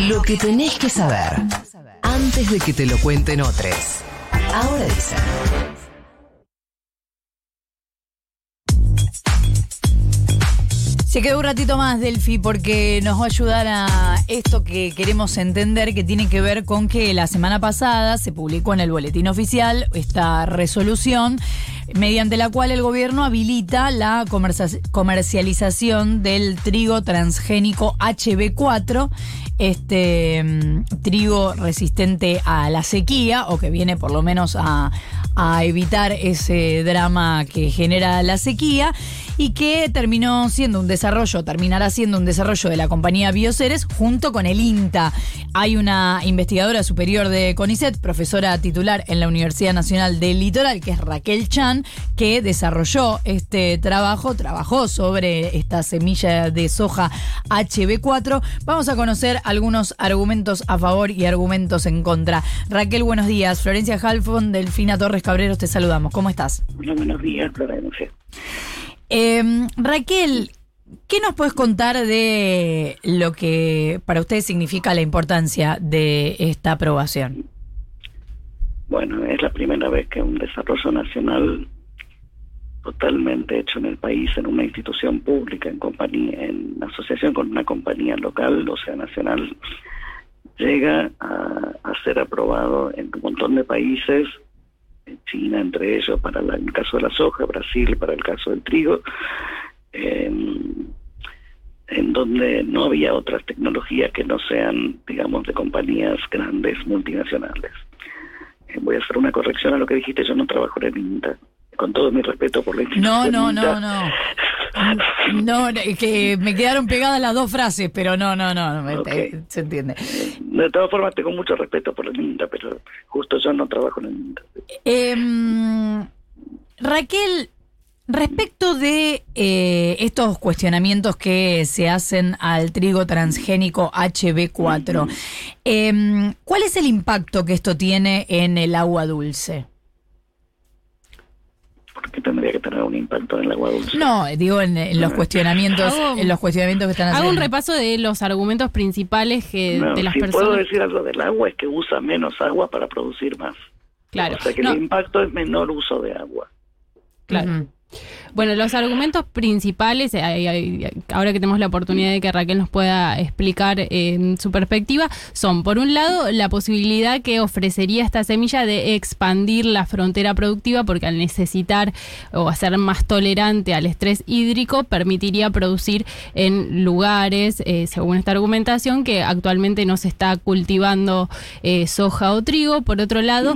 Lo que tenés que saber antes de que te lo cuenten otros. Ahora dicen. Se quedó un ratito más, Delphi, porque nos va a ayudar a esto que queremos entender, que tiene que ver con que la semana pasada se publicó en el boletín oficial esta resolución mediante la cual el gobierno habilita la comercia- comercialización del trigo transgénico HB4, este mm, trigo resistente a la sequía o que viene por lo menos a evitar ese drama que genera la sequía y que terminó siendo un desarrollo, terminará siendo un desarrollo de la compañía Bioceres junto con el INTA. Hay una investigadora superior de CONICET, profesora titular en la Universidad Nacional del Litoral, que es Raquel Chan, que desarrolló este trabajo, trabajó sobre esta semilla de soja HB4. Vamos a conocer algunos argumentos a favor y argumentos en contra. Raquel, buenos días. Florencia Halfon, Delfina Torres Cabreros, te saludamos. ¿Cómo estás? Hola, buenos días, Florencia. Eh, Raquel, ¿qué nos puedes contar de lo que para ustedes significa la importancia de esta aprobación? Bueno, es la primera vez que un desarrollo nacional totalmente hecho en el país, en una institución pública, en compañía, en asociación con una compañía local, o sea, nacional, llega a, a ser aprobado en un montón de países, China entre ellos, para la- el caso de la soja, Brasil para el caso del trigo, en, en donde no había otras tecnologías que no sean, digamos, de compañías grandes, multinacionales. Eh, voy a hacer una corrección a lo que dijiste, yo no trabajo en el INTA. Con todo mi respeto por la institución no, no, INTA, no. No, no, es que me quedaron pegadas las dos frases, pero no, no, no, eh, se entiende. De todas formas, tengo mucho respeto por el INTA, pero justo yo no trabajo en el INTA. Em, Raquel, respecto de eh, estos cuestionamientos que se hacen al trigo transgénico HB4, em, ¿cuál es el impacto que esto tiene en el agua dulce? ¿Por qué tendría que tener un impacto en el agua dulce? No, digo en, en los cuestionamientos, Hago- en los cuestionamientos que están Hago haciendo. un repaso de los argumentos principales que, No, de las si puedo personas. decir algo del agua es que usa menos agua para producir más. Claro. O sea que No, el impacto es menor uso de agua. claro. Bueno, los argumentos principales, eh, ahora que tenemos la oportunidad de que Raquel nos pueda explicar eh, su perspectiva, son, por un lado, la posibilidad que ofrecería esta semilla de expandir la frontera productiva, porque al necesitar o hacer más tolerante al estrés hídrico, permitiría producir en lugares, eh, según esta argumentación, que actualmente no se está cultivando eh, soja o trigo. Por otro lado,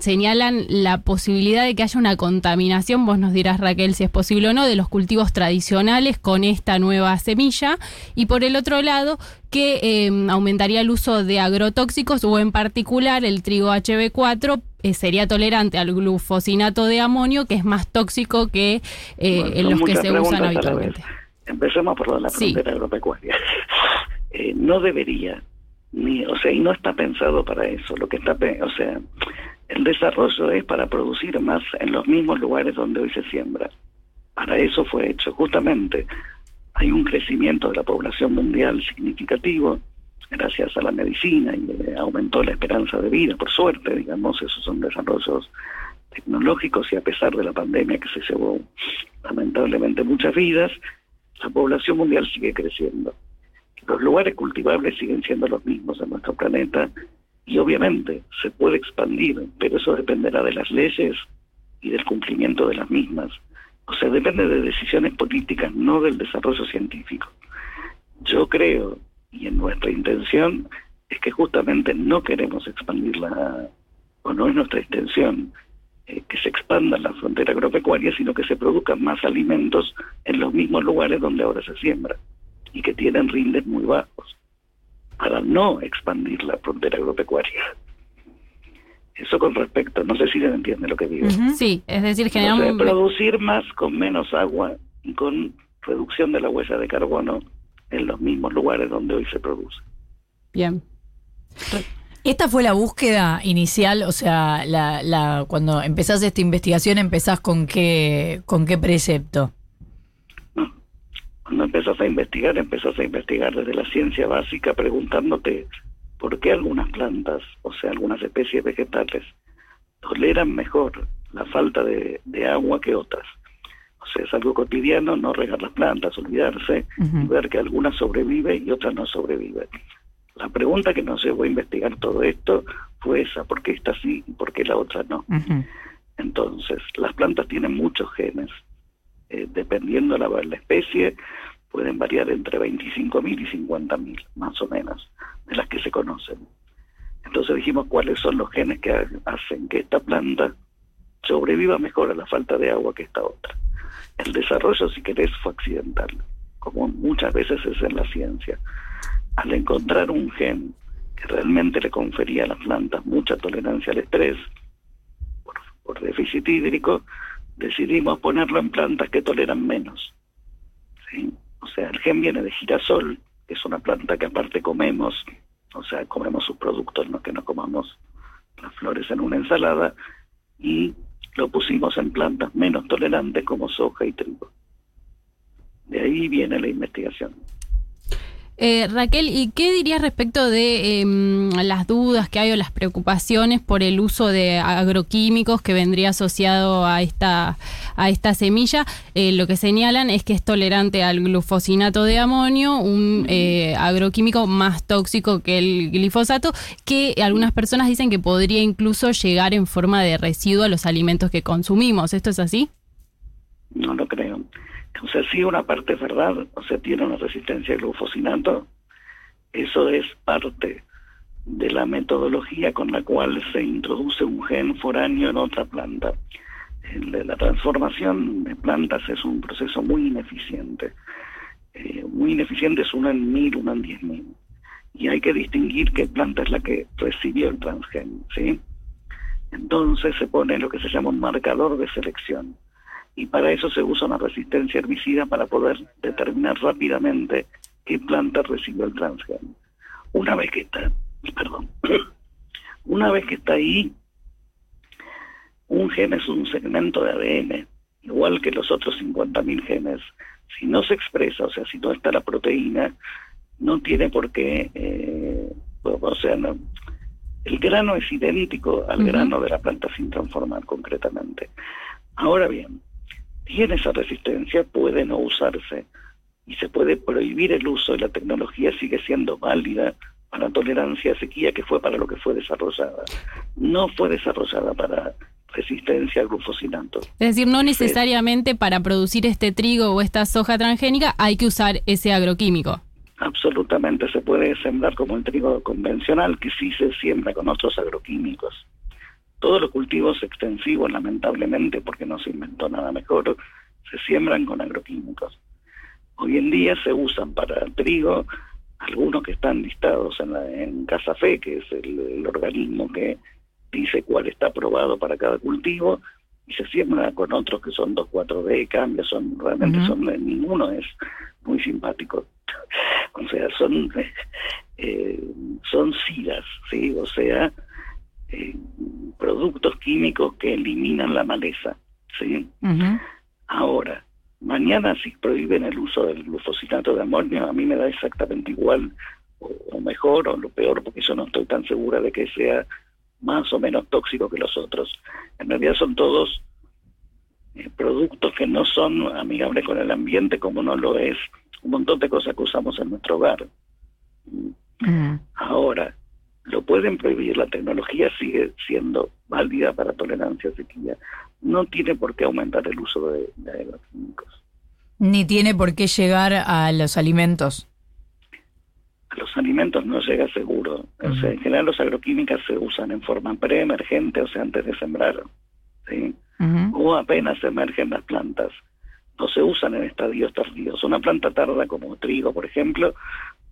señalan la posibilidad de que haya una contaminación, vos nos dirás Raquel si es posible o no, de los cultivos tradicionales con esta nueva semilla. Y por el otro lado, que eh, aumentaría el uso de agrotóxicos o en particular el trigo HB4 eh, sería tolerante al glufosinato de amonio, que es más tóxico que eh, Bueno, en los que se usan habitualmente. Empecemos por lo de la Sí. frontera agropecuaria. Eh, no debería, ni, o sea, y no está pensado para eso. Lo que está, o sea, el desarrollo es para producir más en los mismos lugares donde hoy se siembra. Para eso fue hecho. Justamente hay un crecimiento de la población mundial significativo gracias a la medicina y aumentó la esperanza de vida, por suerte, digamos, esos son desarrollos tecnológicos y a pesar de la pandemia que se llevó lamentablemente muchas vidas, la población mundial sigue creciendo. Los lugares cultivables siguen siendo los mismos en nuestro planeta y obviamente se puede expandir, pero eso dependerá de las leyes y del cumplimiento de las mismas. O sea, depende de decisiones políticas, no del desarrollo científico. Yo creo, y en nuestra intención, es que justamente no queremos expandir la, o no es nuestra intención, eh, que se expanda la frontera agropecuaria, sino que se produzcan más alimentos en los mismos lugares donde ahora se siembra y que tienen rindes muy bajos, para no expandir la frontera agropecuaria. Eso con respecto, no sé si se entiende lo que digo. Sí, es decir, O generar sea, producir más con menos agua y con reducción de la huella de carbono en los mismos lugares donde hoy se produce. Bien. Esta fue la búsqueda inicial, o sea, la, la, cuando empezás esta investigación, empezás con qué, con qué precepto. ¿No? Cuando empezás a investigar, empezás a investigar desde la ciencia básica preguntándote por qué algunas plantas, o sea, algunas especies vegetales, toleran mejor la falta de, de agua que otras. O sea, es algo cotidiano no regar las plantas, olvidarse y ver que algunas sobreviven y otras no sobreviven. La pregunta que nos llevó a investigar todo esto fue esa, ¿por qué esta sí y por qué la otra no? Entonces, las plantas tienen muchos genes. Eh, dependiendo la, la especie, pueden variar entre 25.000 y 50.000, más o menos, de las que se conocen. Entonces dijimos cuáles son los genes que hacen que esta planta sobreviva mejor a la falta de agua que esta otra. El desarrollo, si querés, fue accidental, como muchas veces es en la ciencia. Al encontrar un gen que realmente le confería a las plantas mucha tolerancia al estrés, por, por déficit hídrico, decidimos ponerlo en plantas que toleran menos. O sea, el gen viene de girasol, que es una planta que aparte comemos, o sea, comemos sus productos, no que no comamos las flores en una ensalada, y lo pusimos en plantas menos tolerantes como soja y trigo. De ahí viene la investigación. Eh, Raquel, ¿y qué dirías respecto de em, las dudas que hay o las preocupaciones por el uso de agroquímicos que vendría asociado a esta, a esta semilla? Eh, lo que señalan es que es tolerante al glufosinato de amonio, un eh, agroquímico más tóxico que el glifosato, que algunas personas dicen que podría incluso llegar en forma de residuo a los alimentos que consumimos. ¿Esto es así? No lo creo. O sea, sí una parte es verdad, o sea, tiene una resistencia al glufosinato. Eso es parte de la metodología con la cual se introduce un gen foráneo en otra planta. La transformación de plantas es un proceso muy ineficiente. Eh, muy ineficiente es uno en mil, uno en diez mil. Y hay que distinguir qué planta es la que recibió el transgen, ¿sí? Entonces se pone lo que se llama un marcador de selección y para eso se usa una resistencia herbicida para poder determinar rápidamente qué planta recibió el transgen. Una vez que está, perdón, una vez que está ahí, un gen es un segmento de ADN, igual que los otros 50.000 genes. Si no se expresa, o sea, si no está la proteína, no tiene por qué, eh, o sea, no, el grano es idéntico al grano de la planta sin transformar concretamente. Ahora bien, tiene esa resistencia puede no usarse y se puede prohibir el uso y la tecnología sigue siendo válida para tolerancia a sequía que fue para lo que fue desarrollada. No fue desarrollada para resistencia al glufosinato. Es decir, no necesariamente para producir este trigo o esta soja transgénica hay que usar ese agroquímico. Absolutamente, se puede sembrar como el trigo convencional que sí se siembra con otros agroquímicos. Todos los cultivos extensivos, lamentablemente, porque no se inventó nada mejor, se siembran con agroquímicos. Hoy en día se usan para trigo, algunos que están listados en, la, en Fe, que es el, organismo que dice cuál está aprobado para cada cultivo, y se siembra con otros que son 2,4-D, cambios, son realmente son ninguno es muy simpático. o sea, son eh, son sidas, ¿sí? O sea, eh, productos químicos que eliminan la maleza. ¿sí? Ahora, mañana si prohíben el uso del glufosinato de amonio, a mí me da exactamente igual, o, mejor, o lo peor, porque yo no estoy tan segura de que sea más o menos tóxico que los otros. En realidad son todos eh, productos que no son amigables con el ambiente, como no lo es un montón de cosas que usamos en nuestro hogar. Ahora, lo pueden prohibir, la tecnología sigue siendo válida para tolerancia a sequía. No tiene por qué aumentar el uso de, de agroquímicos. Ni tiene por qué llegar a los alimentos. A los alimentos no llega seguro. O sea, en general los agroquímicos se usan en forma preemergente, o sea, antes de sembrar. ¿sí? O apenas emergen las plantas. No se usan en estadios tardíos. Una planta tarda como trigo, por ejemplo,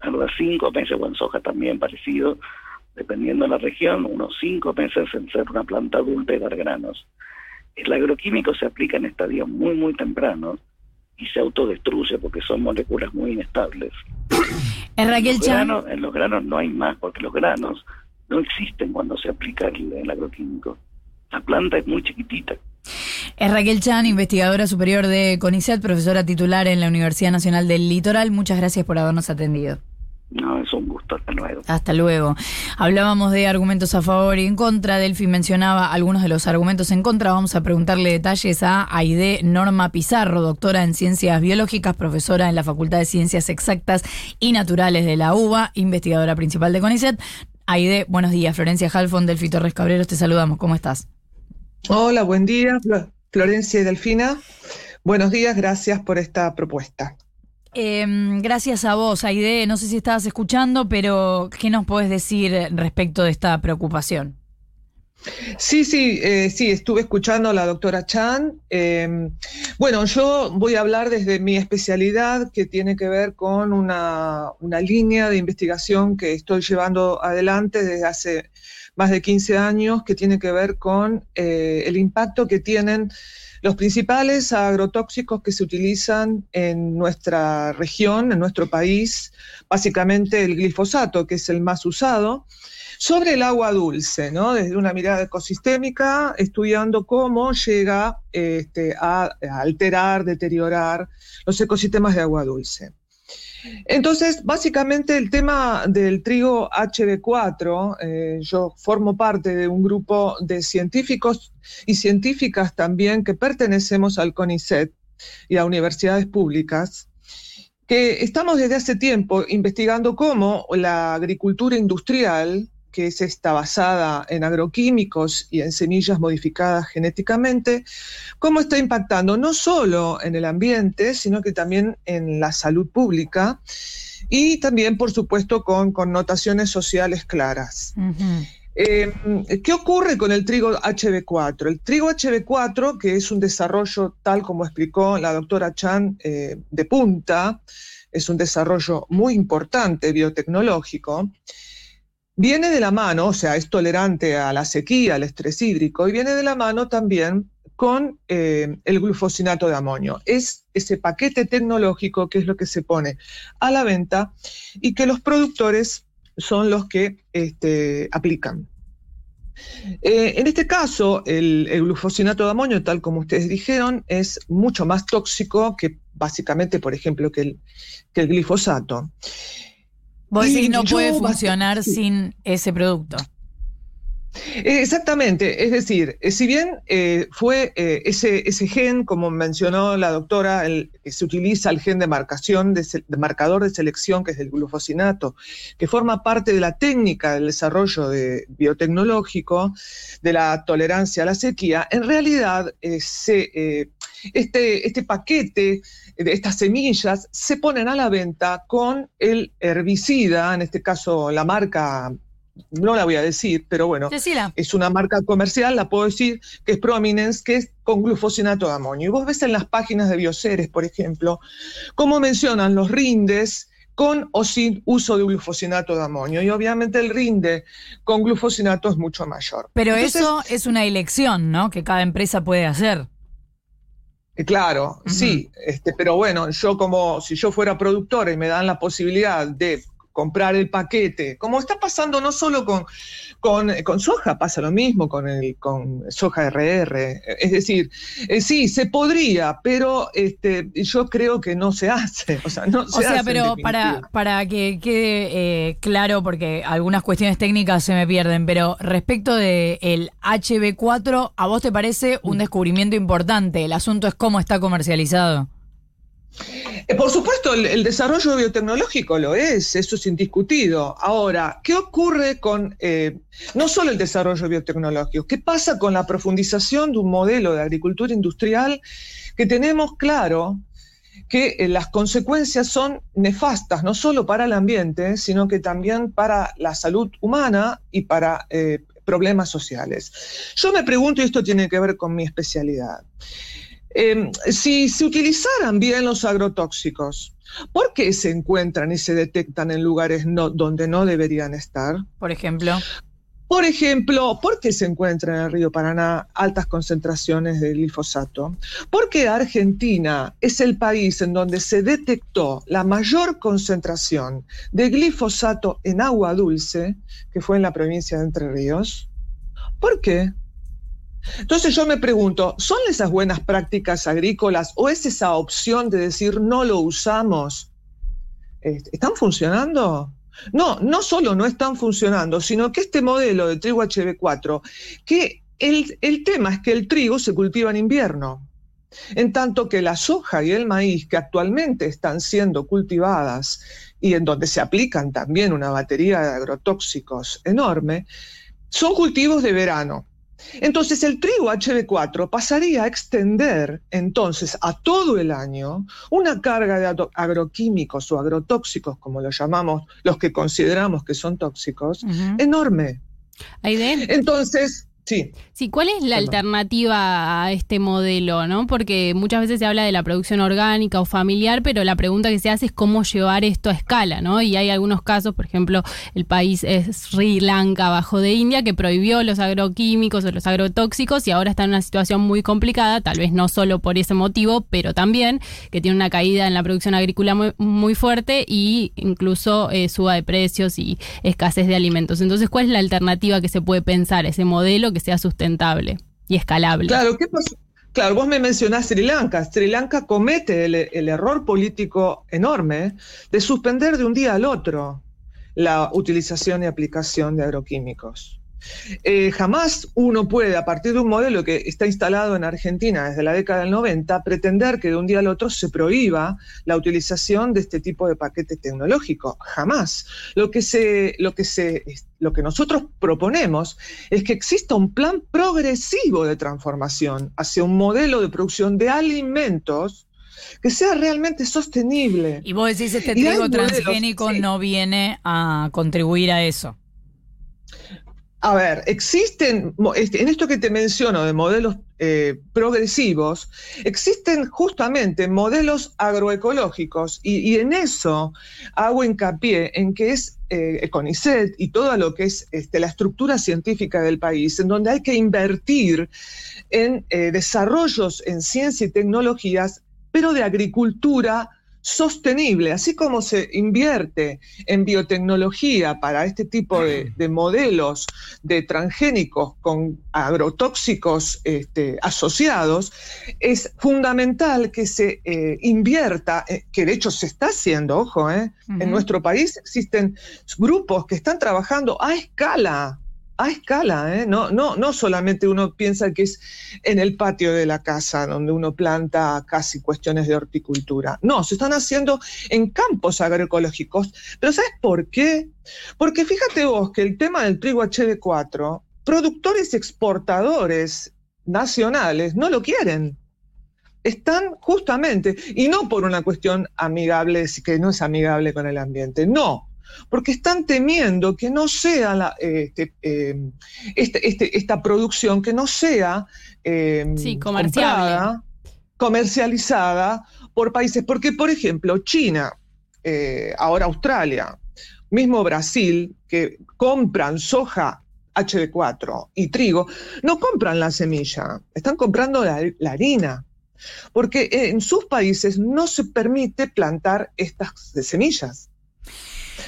tarda cinco meses, o en soja también parecido, dependiendo de la región, unos cinco meses en ser una planta adulta y dar granos. El agroquímico se aplica en estadios muy, muy tempranos y se autodestruye porque son moléculas muy inestables. en, los granos, en los granos no hay más, porque los granos no existen cuando se aplica el, el agroquímico. La planta es muy chiquitita. Es Raquel Chan, investigadora superior de CONICET, profesora titular en la Universidad Nacional del Litoral. Muchas gracias por habernos atendido. No, es un gusto. Hasta luego. Hasta luego. Hablábamos de argumentos a favor y en contra. Delphi mencionaba algunos de los argumentos en contra. Vamos a preguntarle detalles a Aide Norma Pizarro, doctora en Ciencias Biológicas, profesora en la Facultad de Ciencias Exactas y Naturales de la UBA, investigadora principal de CONICET. Aide, buenos días. Florencia Halfon, Delfi Torres Cabreros, te saludamos. ¿Cómo estás? Hola, buen día. Florencia y Delfina. Buenos días, gracias por esta propuesta. Em, gracias a vos, Aide. No sé si estabas escuchando, pero ¿qué nos podés decir respecto de esta preocupación? Sí, sí, eh, sí, estuve escuchando a la doctora Chan. Em, bueno, yo voy a hablar desde mi especialidad que tiene que ver con una, línea de investigación que estoy llevando adelante desde hace más de 15 años, que tiene que ver con eh, el impacto que tienen los principales agrotóxicos que se utilizan en nuestra región, en nuestro país, básicamente el glifosato, que es el más usado, sobre el agua dulce, ¿no? Desde una mirada ecosistémica, estudiando cómo llega este, a alterar, deteriorar los ecosistemas de agua dulce. Entonces, básicamente el tema del trigo HB4, eh, yo formo parte de un grupo de científicos y científicas también que pertenecemos al CONICET y a universidades públicas, que estamos desde hace tiempo investigando cómo la agricultura industrial que es esta basada en agroquímicos y en semillas modificadas genéticamente, cómo está impactando no solo en el ambiente, sino que también en la salud pública y también, por supuesto, con connotaciones sociales claras. Eh, ¿Qué ocurre con el trigo HB4? El trigo HB4, que es un desarrollo, tal como explicó la doctora Chan, eh, de punta, es un desarrollo muy importante biotecnológico, viene de la mano, o sea, es tolerante a la sequía, al estrés hídrico, y viene de la mano también con eh, el glufosinato de amonio. Es ese paquete tecnológico que es lo que se pone a la venta y que los productores son los que este, aplican. Eh, en este caso, el, glufosinato de amonio, tal como ustedes dijeron, es mucho más tóxico que básicamente, por ejemplo, el, que el glifosato. Vos decís no puede funcionar sin ese producto. Exactamente, es decir, eh, si bien eh, fue eh, ese, ese, gen, como mencionó la doctora, el, se utiliza el gen de marcación, de, marcador de selección, que es el glufosinato, que forma parte de la técnica del desarrollo de, biotecnológico, de la tolerancia a la sequía, en realidad este, este paquete de estas semillas se ponen a la venta con el herbicida, en este caso la marca no la voy a decir, pero bueno, es una marca comercial, la puedo decir, que es Prominence, que es con glufosinato de amonio. Y vos ves en las páginas de Bioceres, por ejemplo, cómo mencionan los rindes con o sin uso de glufosinato de amonio. Y obviamente el rinde con glufosinato es mucho mayor. Pero eso es una elección, ¿no? Que cada empresa puede hacer. Eh, claro, sí, este, pero bueno, yo como si yo fuera productora y me dan la posibilidad de comprar el paquete, como está pasando no solo con, con, soja, pasa lo mismo con, el, con soja RR. Es decir, eh, sí, se podría, pero este, yo creo que no se hace. O sea, no se o sea pero para, para que quede eh, claro, porque algunas cuestiones técnicas se me pierden, pero respecto del el HB4, ¿a vos te parece un mm. descubrimiento importante? El asunto es cómo está comercializado. Eh, por supuesto, el, desarrollo biotecnológico lo es, eso es indiscutido. Ahora, ¿qué ocurre con eh, no solo el desarrollo biotecnológico? ¿Qué pasa con la profundización de un modelo de agricultura industrial que tenemos claro que eh, las consecuencias son nefastas, no solo para el ambiente, sino que también para la salud humana y para problemas sociales? Yo me pregunto, y esto tiene que ver con mi especialidad, Em, si se utilizaran bien los agrotóxicos, ¿por qué se encuentran y se detectan en lugares donde no deberían estar? Por ejemplo. Por ejemplo, ¿por qué se encuentran en el río Paraná altas concentraciones de glifosato? Porque Argentina es el país en donde se detectó la mayor concentración de glifosato en agua dulce, que fue en la provincia de Entre Ríos. ¿Por qué? Entonces yo me pregunto, ¿son esas buenas prácticas agrícolas o es esa opción de decir no lo usamos? ¿Están funcionando? No, no solo no están funcionando, sino que este modelo de trigo HB4, que el, el tema es que el trigo se cultiva en invierno. En tanto que la soja y el maíz, que actualmente están siendo cultivadas y en donde se aplican también una batería de agrotóxicos enorme, son cultivos de verano. Entonces el trigo HB4 pasaría a extender entonces a todo el año una carga de agroquímicos o agrotóxicos, como lo llamamos los que consideramos que son tóxicos, enorme. Entonces, Sí. Sí, ¿cuál es la alternativa a este modelo, no? Porque muchas veces se habla de la producción orgánica o familiar, pero la pregunta que se hace es cómo llevar esto a escala, ¿no? Y hay algunos casos, por ejemplo, el país es Sri Lanka, bajo de India, que prohibió los agroquímicos o los agrotóxicos y ahora está en una situación muy complicada, tal vez no solo por ese motivo, pero también que tiene una caída en la producción agrícola muy, fuerte y incluso eh, suba de precios y escasez de alimentos. Entonces, ¿cuál es la alternativa que se puede pensar, ese modelo que sea sustentable y escalable. Claro, ¿qué Claro, vos me mencionás Sri Lanka. Sri Lanka comete el, error político enorme de suspender de un día al otro la utilización y aplicación de agroquímicos. Eh, jamás uno puede, a partir de un modelo que está instalado en Argentina desde la década del 90, pretender que de un día al otro se prohíba la utilización de este tipo de paquete tecnológico. Jamás. Lo que, se, lo que, se, lo que nosotros proponemos es que exista un plan progresivo de transformación hacia un modelo de producción de alimentos que sea realmente sostenible. Y vos decís, este trigo transgénico no viene a contribuir a eso. A ver, existen, en esto que te menciono de modelos eh, progresivos, existen justamente modelos agroecológicos y, en eso hago hincapié en que es eh, CONICET y todo lo que es este, la estructura científica del país, en donde hay que invertir en eh, desarrollos en ciencia y tecnologías, pero de agricultura sostenible, así como se invierte en biotecnología para este tipo de, modelos de transgénicos con agrotóxicos este, asociados, es fundamental que se eh, invierta, eh, que de hecho se está haciendo, ojo, eh, en nuestro país existen grupos que están trabajando a escala a escala, ¿eh? no, no, no solamente uno piensa que es en el patio de la casa donde uno planta casi cuestiones de horticultura. No, se están haciendo en campos agroecológicos. Pero ¿sabes por qué? Porque fíjate vos que el tema del trigo HD4, productores y exportadores nacionales no lo quieren están justamente, y no por una cuestión amigable, que no es amigable con el ambiente, no, porque están temiendo que no sea la, este, em, este, este, esta producción, que no sea em, comercializada por países. Porque, por ejemplo, China, eh, ahora Australia, mismo Brasil, que compran soja HD4 y trigo, no compran la semilla, están comprando la harina porque en sus países no se permite plantar estas semillas.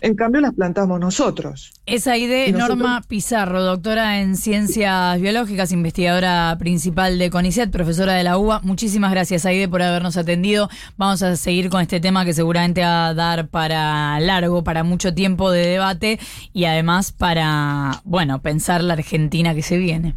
En cambio, las plantamos nosotros. Es de Norma Pizarro, doctora en Ciencias Biológicas, investigadora principal de CONICET, profesora de la UBA. Muchísimas gracias, Aide, por habernos atendido. Vamos a seguir con este tema que seguramente va a dar para largo, para mucho tiempo de debate y además para, bueno, pensar la Argentina que se viene.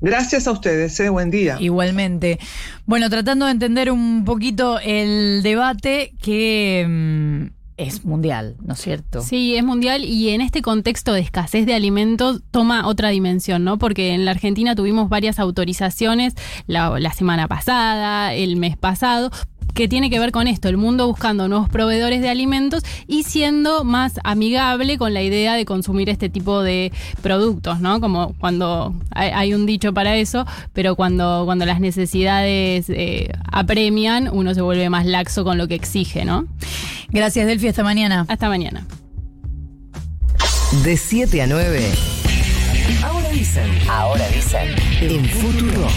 Gracias a ustedes, ¿eh? buen día. Igualmente. Bueno, tratando de entender un poquito el debate que... Es mundial, ¿no es cierto? Sí, es mundial y en este contexto de escasez de alimentos toma otra dimensión, ¿no? Porque en la Argentina tuvimos varias autorizaciones la, la semana pasada, el mes pasado, que tiene que ver con esto, el mundo buscando nuevos proveedores de alimentos y siendo más amigable con la idea de consumir este tipo de productos, ¿no? Como cuando hay, un dicho para eso, pero cuando, cuando las necesidades eh, apremian, uno se vuelve más laxo con lo que exige, ¿no? Gracias, Delphi, hasta mañana. Hasta mañana. De 7 a 9. Ahora dicen. Ahora dicen. En Futuro.